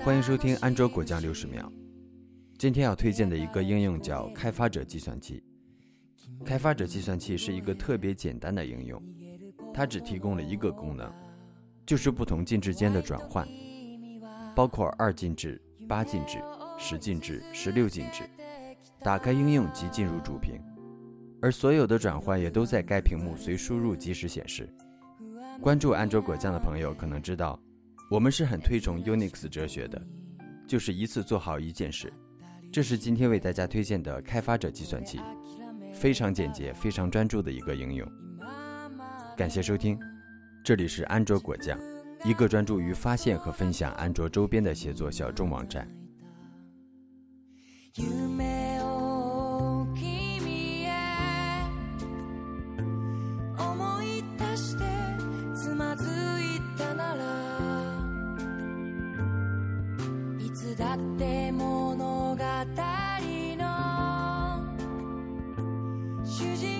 欢迎收听安卓果酱六十秒。今天要推荐的一个应用叫开发者计算器。开发者计算器是一个特别简单的应用，它只提供了一个功能，就是不同进制间的转换，包括二进制、八进制、十进制、十六进制。打开应用即进入主屏，而所有的转换也都在该屏幕随输入即时显示。关注安卓果酱的朋友可能知道。我们是很推崇 Unix 哲学的，就是一次做好一件事。这是今天为大家推荐的开发者计算器，非常简洁、非常专注的一个应用。感谢收听，这里是安卓果酱，一个专注于发现和分享安卓周边的协作小众网站。だって物語の主人